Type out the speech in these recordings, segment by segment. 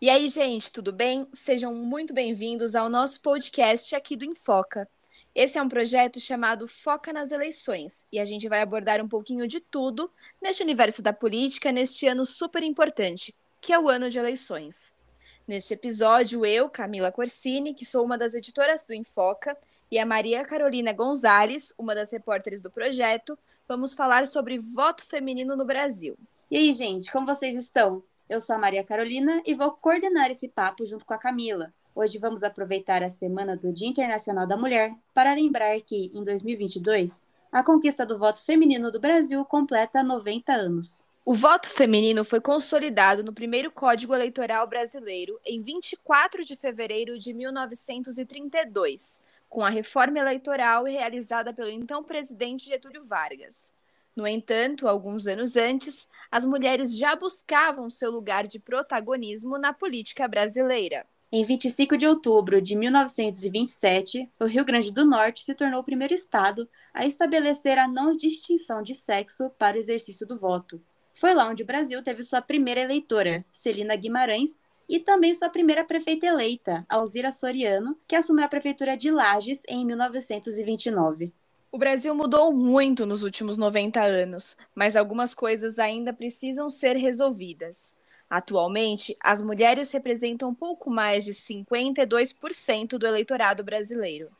E aí, gente, tudo bem? Sejam muito bem-vindos ao nosso podcast aqui do Enfoca. Esse é um projeto chamado Foca nas Eleições e a gente vai abordar um pouquinho de tudo neste universo da política neste ano super importante, que é o ano de eleições. Neste episódio, eu, Camila Corsini, que sou uma das editoras do Enfoca, e a Maria Carolina Gonzalez, uma das repórteres do projeto, vamos falar sobre voto feminino no Brasil. E aí, gente, como vocês estão? Eu sou a Maria Carolina e vou coordenar esse papo junto com a Camila. Hoje vamos aproveitar a semana do Dia Internacional da Mulher para lembrar que, em 2022, a conquista do voto feminino do Brasil completa 90 anos. O voto feminino foi consolidado no primeiro Código Eleitoral Brasileiro em 24 de fevereiro de 1932, com a reforma eleitoral realizada pelo então presidente Getúlio Vargas. No entanto, alguns anos antes, as mulheres já buscavam seu lugar de protagonismo na política brasileira. Em 25 de outubro de 1927, o Rio Grande do Norte se tornou o primeiro estado a estabelecer a não distinção de sexo para o exercício do voto. Foi lá onde o Brasil teve sua primeira eleitora, Celina Guimarães, e também sua primeira prefeita eleita, Alzira Soriano, que assumiu a prefeitura de Lages em 1929. O Brasil mudou muito nos últimos 90 anos, mas algumas coisas ainda precisam ser resolvidas. Atualmente, as mulheres representam pouco mais de 52% do eleitorado brasileiro.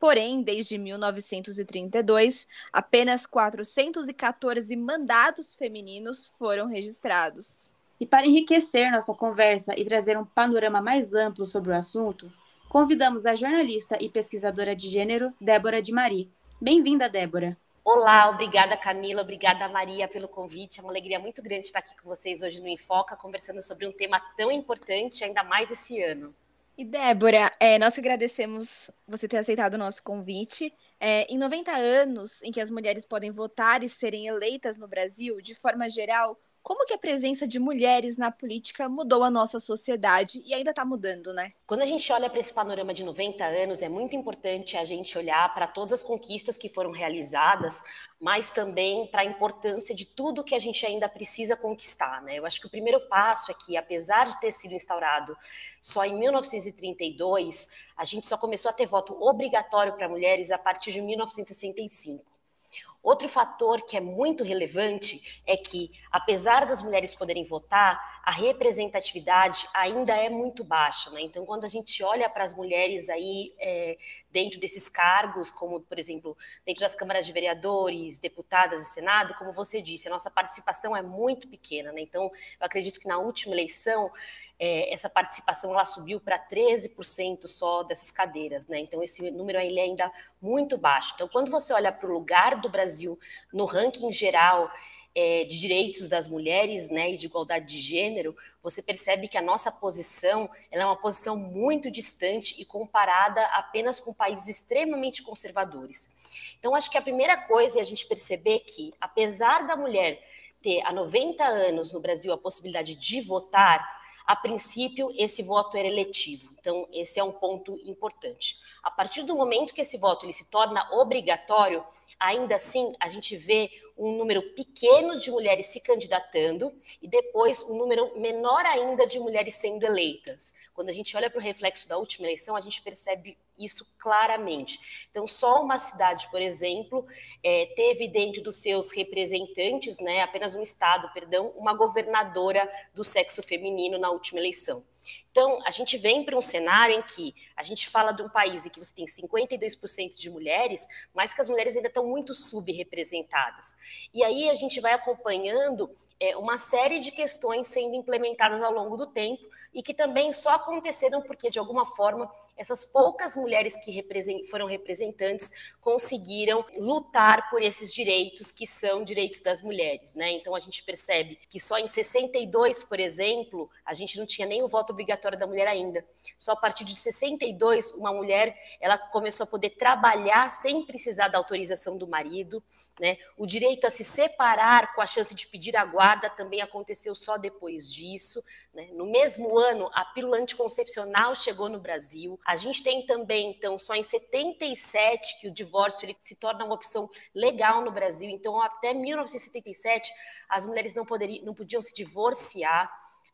Porém, desde 1932, apenas 414 mandatos femininos foram registrados. E para enriquecer nossa conversa e trazer um panorama mais amplo sobre o assunto, convidamos a jornalista e pesquisadora de gênero, Débora de Maria Bem-vinda, Débora. Olá, obrigada Camila, obrigada Maria pelo convite. É uma alegria muito grande estar aqui com vocês hoje no Enfoca, conversando sobre um tema tão importante, ainda mais esse ano. E Débora, é, nós agradecemos você ter aceitado o nosso convite. É, em 90 anos em que as mulheres podem votar e serem eleitas no Brasil, de forma geral, como que a presença de mulheres na política mudou a nossa sociedade e ainda está mudando, né? Quando a gente olha para esse panorama de 90 anos, é muito importante a gente olhar para todas as conquistas que foram realizadas, mas também para a importância de tudo que a gente ainda precisa conquistar, né? Eu acho que o primeiro passo é que, apesar de ter sido instaurado só em 1932, a gente só começou a ter voto obrigatório para mulheres a partir de 1965. Outro fator que é muito relevante é que, apesar das mulheres poderem votar, a representatividade ainda é muito baixa. Né? Então, quando a gente olha para as mulheres aí é, dentro desses cargos, como, por exemplo, dentro das câmaras de vereadores, deputadas e Senado, como você disse, a nossa participação é muito pequena. Né? Então, eu acredito que na última eleição é, essa participação ela subiu para 13% só dessas cadeiras, né? Então esse número ele é ainda muito baixo. Então quando você olha para o lugar do Brasil no ranking geral é, de direitos das mulheres, né, e de igualdade de gênero, você percebe que a nossa posição é uma posição muito distante e comparada apenas com países extremamente conservadores. Então acho que a primeira coisa é a gente perceber que apesar da mulher ter há 90 anos no Brasil a possibilidade de votar, a princípio, esse voto era eletivo. Então, esse é um ponto importante. A partir do momento que esse voto ele se torna obrigatório, ainda assim a gente vê um número pequeno de mulheres se candidatando e depois um número menor ainda de mulheres sendo eleitas. Quando a gente olha para o reflexo da última eleição, a gente percebe isso claramente. Então, só uma cidade, por exemplo, é, teve dentro dos seus representantes, né, apenas um estado, perdão, uma governadora do sexo feminino na última eleição. Então, a gente vem para um cenário em que a gente fala de um país em que você tem 52% de mulheres, mas que as mulheres ainda estão muito subrepresentadas. E aí a gente vai acompanhando é, uma série de questões sendo implementadas ao longo do tempo e que também só aconteceram porque, de alguma forma, essas poucas mulheres que foram representantes conseguiram lutar por esses direitos que são direitos das mulheres. Né? Então, a gente percebe que só em 62, por exemplo, a gente não tinha nem o voto obrigatório da mulher ainda. Só a partir de 62, uma mulher ela começou a poder trabalhar sem precisar da autorização do marido. Né? O direito a se separar com a chance de pedir a guarda também aconteceu só depois disso. Né? No mesmo ano, a pílula anticoncepcional chegou no Brasil. A gente tem também, então, só em 77 que o divórcio ele se torna uma opção legal no Brasil. Então, até 1977, as mulheres não, poderiam, não podiam se divorciar.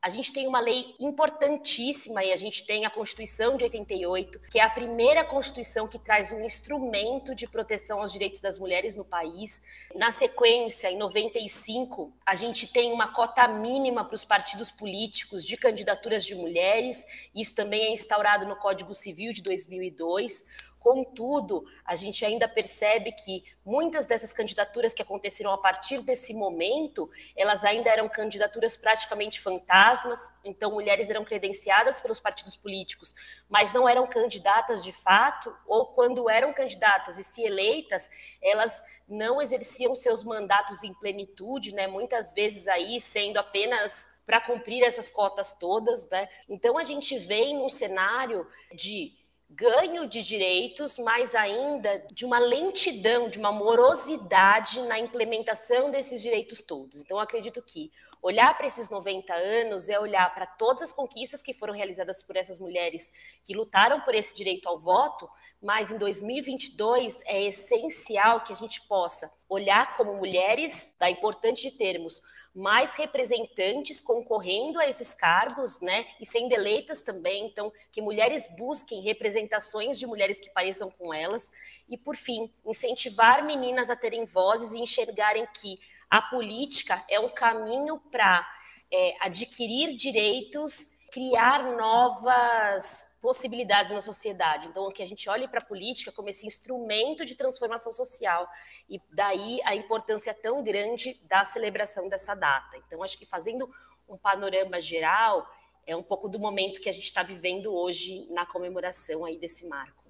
A gente tem uma lei importantíssima e a gente tem a Constituição de 88, que é a primeira Constituição que traz um instrumento de proteção aos direitos das mulheres no país. Na sequência, em 95, a gente tem uma cota mínima para os partidos políticos de candidaturas de mulheres. Isso também é instaurado no Código Civil de 2002. Contudo, a gente ainda percebe que muitas dessas candidaturas que aconteceram a partir desse momento, elas ainda eram candidaturas praticamente fantasmas, então mulheres eram credenciadas pelos partidos políticos, mas não eram candidatas de fato, ou quando eram candidatas e se eleitas, elas não exerciam seus mandatos em plenitude, né? Muitas vezes aí sendo apenas para cumprir essas cotas todas, né? Então a gente vem num cenário de ganho de direitos, mas ainda de uma lentidão, de uma morosidade na implementação desses direitos todos. Então, acredito que olhar para esses 90 anos é olhar para todas as conquistas que foram realizadas por essas mulheres que lutaram por esse direito ao voto, mas em 2022 é essencial que a gente possa olhar como mulheres, da importante de termos mais representantes concorrendo a esses cargos, né, e sendo eleitas também, então que mulheres busquem representações de mulheres que pareçam com elas. E por fim, incentivar meninas a terem vozes e enxergarem que a política é um caminho para é, adquirir direitos criar novas possibilidades na sociedade. Então, que a gente olhe para a política como esse instrumento de transformação social e daí a importância tão grande da celebração dessa data. Então, acho que fazendo um panorama geral é um pouco do momento que a gente está vivendo hoje na comemoração aí desse marco.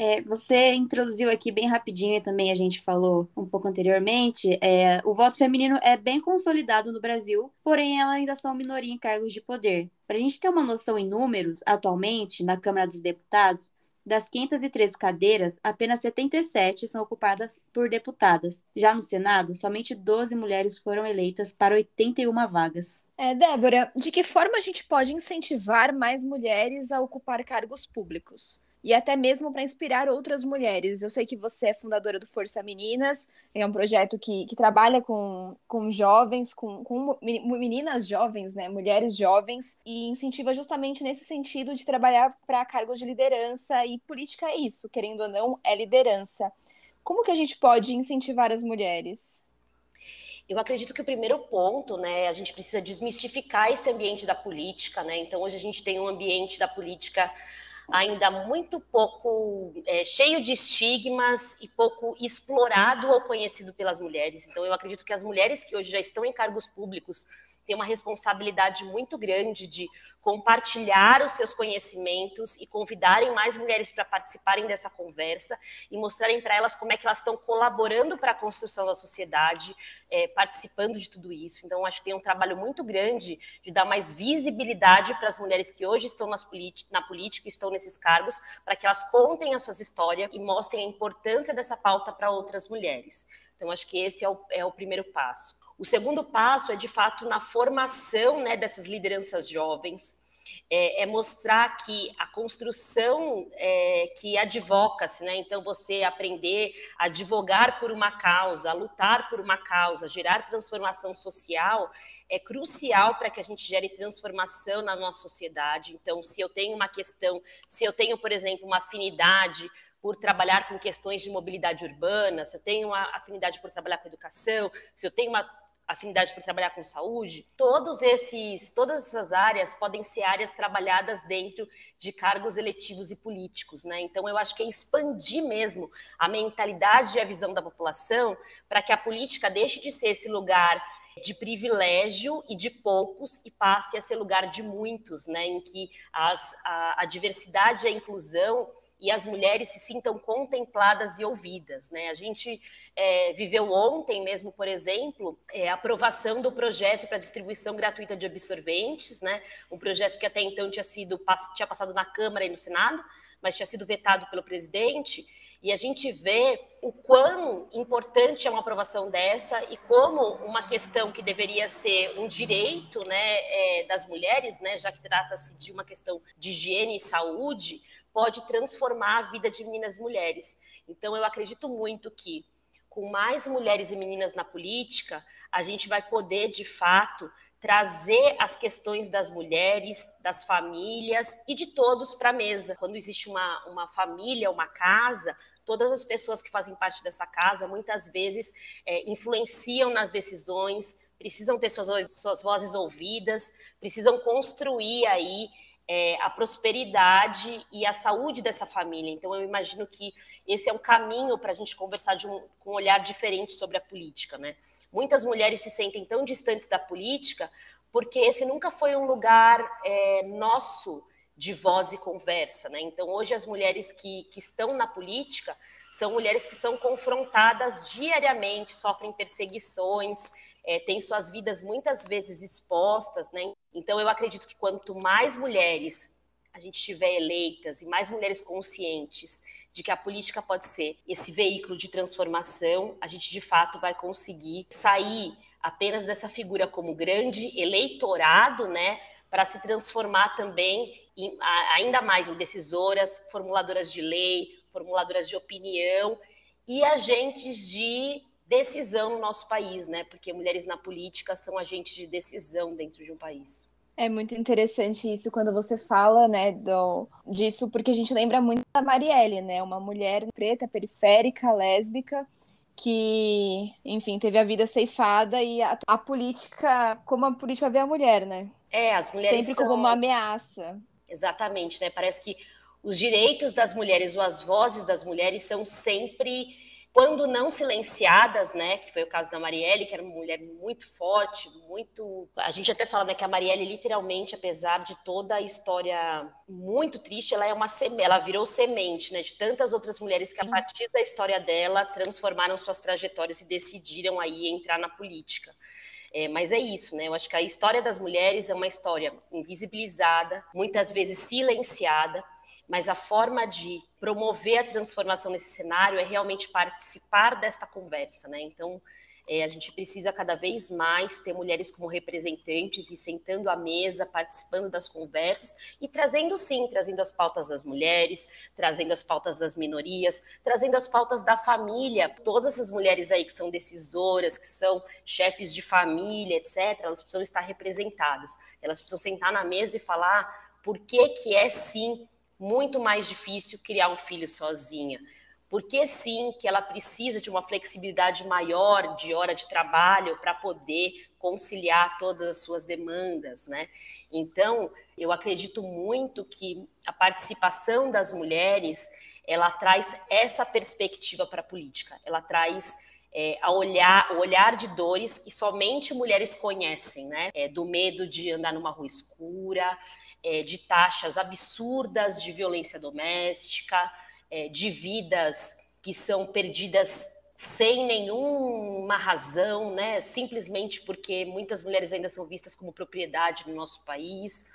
É, você introduziu aqui bem rapidinho e também a gente falou um pouco anteriormente. É, o voto feminino é bem consolidado no Brasil, porém elas ainda são minoria em cargos de poder. Para a gente ter uma noção em números, atualmente, na Câmara dos Deputados, das 513 cadeiras, apenas 77 são ocupadas por deputadas. Já no Senado, somente 12 mulheres foram eleitas para 81 vagas. É, Débora, de que forma a gente pode incentivar mais mulheres a ocupar cargos públicos? E até mesmo para inspirar outras mulheres. Eu sei que você é fundadora do Força Meninas, é um projeto que, que trabalha com, com jovens, com, com meninas jovens, né, mulheres jovens, e incentiva justamente nesse sentido de trabalhar para cargos de liderança, e política é isso, querendo ou não, é liderança. Como que a gente pode incentivar as mulheres? Eu acredito que o primeiro ponto, né, a gente precisa desmistificar esse ambiente da política, né? Então hoje a gente tem um ambiente da política ainda muito pouco é, cheio de estigmas e pouco explorado ou conhecido pelas mulheres. Então, eu acredito que as mulheres que hoje já estão em cargos públicos têm uma responsabilidade muito grande de compartilhar os seus conhecimentos e convidarem mais mulheres para participarem dessa conversa e mostrarem para elas como é que elas estão colaborando para a construção da sociedade, é, participando de tudo isso. Então, acho que tem um trabalho muito grande de dar mais visibilidade para as mulheres que hoje estão na política, estão nesses cargos, para que elas contem as suas histórias e mostrem a importância dessa pauta para outras mulheres. Então, acho que esse é o, é o primeiro passo. O segundo passo é, de fato, na formação né, dessas lideranças jovens, é, é, mostrar que a construção é, que advoca-se, né? Então, você aprender a advogar por uma causa, a lutar por uma causa, gerar transformação social, é crucial para que a gente gere transformação na nossa sociedade. Então, se eu tenho uma questão, se eu tenho, por exemplo, uma afinidade por trabalhar com questões de mobilidade urbana, se eu tenho uma afinidade por trabalhar com educação, se eu tenho uma afinidade por trabalhar com saúde, todos esses, todas essas áreas podem ser áreas trabalhadas dentro de cargos eletivos e políticos, né? Então eu acho que é expandir mesmo a mentalidade e a visão da população para que a política deixe de ser esse lugar de privilégio e de poucos e passe a ser lugar de muitos, né? Em que as, a, a diversidade e a inclusão e as mulheres se sintam contempladas e ouvidas. Né? A gente é, viveu ontem mesmo, por exemplo, é, a aprovação do projeto para distribuição gratuita de absorventes, né? um projeto que até então tinha sido tinha passado na Câmara e no Senado, mas tinha sido vetado pelo presidente. E a gente vê o quão importante é uma aprovação dessa e como uma questão que deveria ser um direito né, é, das mulheres, né, já que trata-se de uma questão de higiene e saúde, pode transformar a vida de meninas e mulheres. Então, eu acredito muito que, com mais mulheres e meninas na política, a gente vai poder, de fato, trazer as questões das mulheres, das famílias e de todos para a mesa. Quando existe uma, uma família, uma casa, todas as pessoas que fazem parte dessa casa muitas vezes é, influenciam nas decisões, precisam ter suas, suas vozes ouvidas, precisam construir aí é, a prosperidade e a saúde dessa família. Então, eu imagino que esse é um caminho para a gente conversar um, com um olhar diferente sobre a política, né? Muitas mulheres se sentem tão distantes da política porque esse nunca foi um lugar é, nosso de voz e conversa. Né? Então, hoje, as mulheres que, que estão na política são mulheres que são confrontadas diariamente, sofrem perseguições, é, têm suas vidas muitas vezes expostas. Né? Então, eu acredito que quanto mais mulheres a gente tiver eleitas e mais mulheres conscientes de que a política pode ser esse veículo de transformação, a gente de fato vai conseguir sair apenas dessa figura como grande eleitorado, né, para se transformar também em, ainda mais em decisoras, formuladoras de lei, formuladoras de opinião e agentes de decisão no nosso país, né? Porque mulheres na política são agentes de decisão dentro de um país. É muito interessante isso quando você fala, né, do, disso, porque a gente lembra muito da Marielle, né, uma mulher preta, periférica, lésbica, que, enfim, teve a vida ceifada e a, a política, como a política vê a mulher, né? É, as mulheres Sempre são... como uma ameaça. Exatamente, né, parece que os direitos das mulheres ou as vozes das mulheres são sempre quando não silenciadas, né, que foi o caso da Marielle, que era uma mulher muito forte, muito. A gente até fala né, que a Marielle, literalmente, apesar de toda a história muito triste, ela é uma seme... ela virou semente, né, de tantas outras mulheres que, a partir da história dela, transformaram suas trajetórias e decidiram aí entrar na política. É, mas é isso, né? Eu acho que a história das mulheres é uma história invisibilizada, muitas vezes silenciada, mas a forma de promover a transformação nesse cenário é realmente participar desta conversa, né? Então, é, a gente precisa cada vez mais ter mulheres como representantes e sentando à mesa, participando das conversas e trazendo, sim, trazendo as pautas das mulheres, trazendo as pautas das minorias, trazendo as pautas da família. Todas as mulheres aí que são decisoras, que são chefes de família, etc., elas precisam estar representadas. Elas precisam sentar na mesa e falar por que, que é, sim, muito mais difícil criar um filho sozinha. Porque sim, que ela precisa de uma flexibilidade maior de hora de trabalho para poder conciliar todas as suas demandas, né? Então, eu acredito muito que a participação das mulheres, ela traz essa perspectiva para a política. Ela traz é, a olhar, o olhar de dores que somente mulheres conhecem, né? É, do medo de andar numa rua escura, é, de taxas absurdas de violência doméstica, é, de vidas que são perdidas sem nenhuma razão, né? simplesmente porque muitas mulheres ainda são vistas como propriedade no nosso país.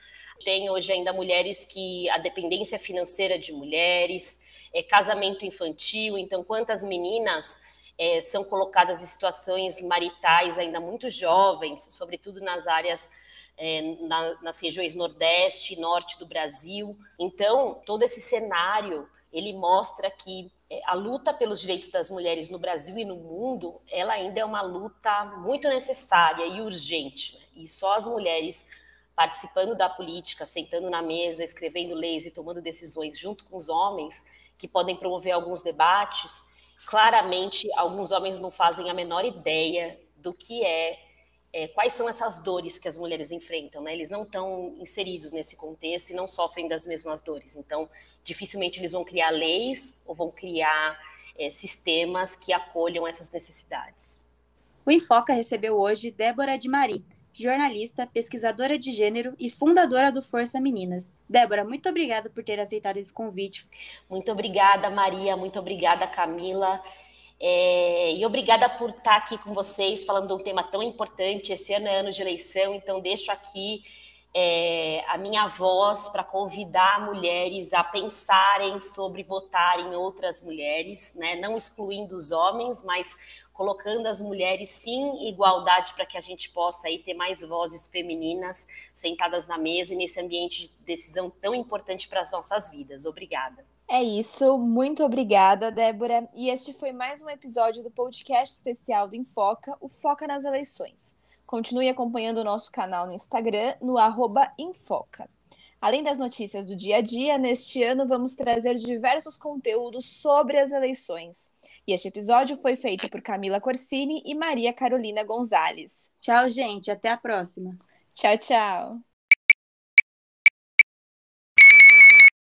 Tem hoje ainda mulheres que a dependência financeira de mulheres, é, casamento infantil, então quantas meninas é, são colocadas em situações maritais ainda muito jovens, sobretudo nas áreas é, na, nas regiões Nordeste e Norte do Brasil. Então, todo esse cenário ele mostra que é, a luta pelos direitos das mulheres no Brasil e no mundo, ela ainda é uma luta muito necessária e urgente. Né? E só as mulheres participando da política, sentando na mesa, escrevendo leis e tomando decisões junto com os homens, que podem promover alguns debates, claramente alguns homens não fazem a menor ideia do que é é, quais são essas dores que as mulheres enfrentam, né? Eles não estão inseridos nesse contexto e não sofrem das mesmas dores. Então, dificilmente eles vão criar leis ou vão criar é, sistemas que acolham essas necessidades. O Enfoca recebeu hoje Débora de Mari, jornalista, pesquisadora de gênero e fundadora do Força Meninas. Débora, muito obrigada por ter aceitado esse convite. Muito obrigada, Maria. Muito obrigada, Camila. É, e obrigada por estar aqui com vocês falando de um tema tão importante. Esse ano é ano de eleição, então deixo aqui é, a minha voz para convidar mulheres a pensarem sobre votar em outras mulheres, né? não excluindo os homens, mas colocando as mulheres sim em igualdade para que a gente possa aí ter mais vozes femininas sentadas na mesa e nesse ambiente de decisão tão importante para as nossas vidas. Obrigada. É isso, muito obrigada, Débora. E este foi mais um episódio do podcast especial do Enfoca, o Foca nas Eleições Continue acompanhando o nosso canal no Instagram, no arroba Infoca. Além das notícias do dia a dia, neste ano vamos trazer diversos conteúdos sobre as eleições. E este episódio foi feito por Camila Corsini e Maria Carolina Gonzalez. Tchau, gente. Até a próxima. Tchau, tchau.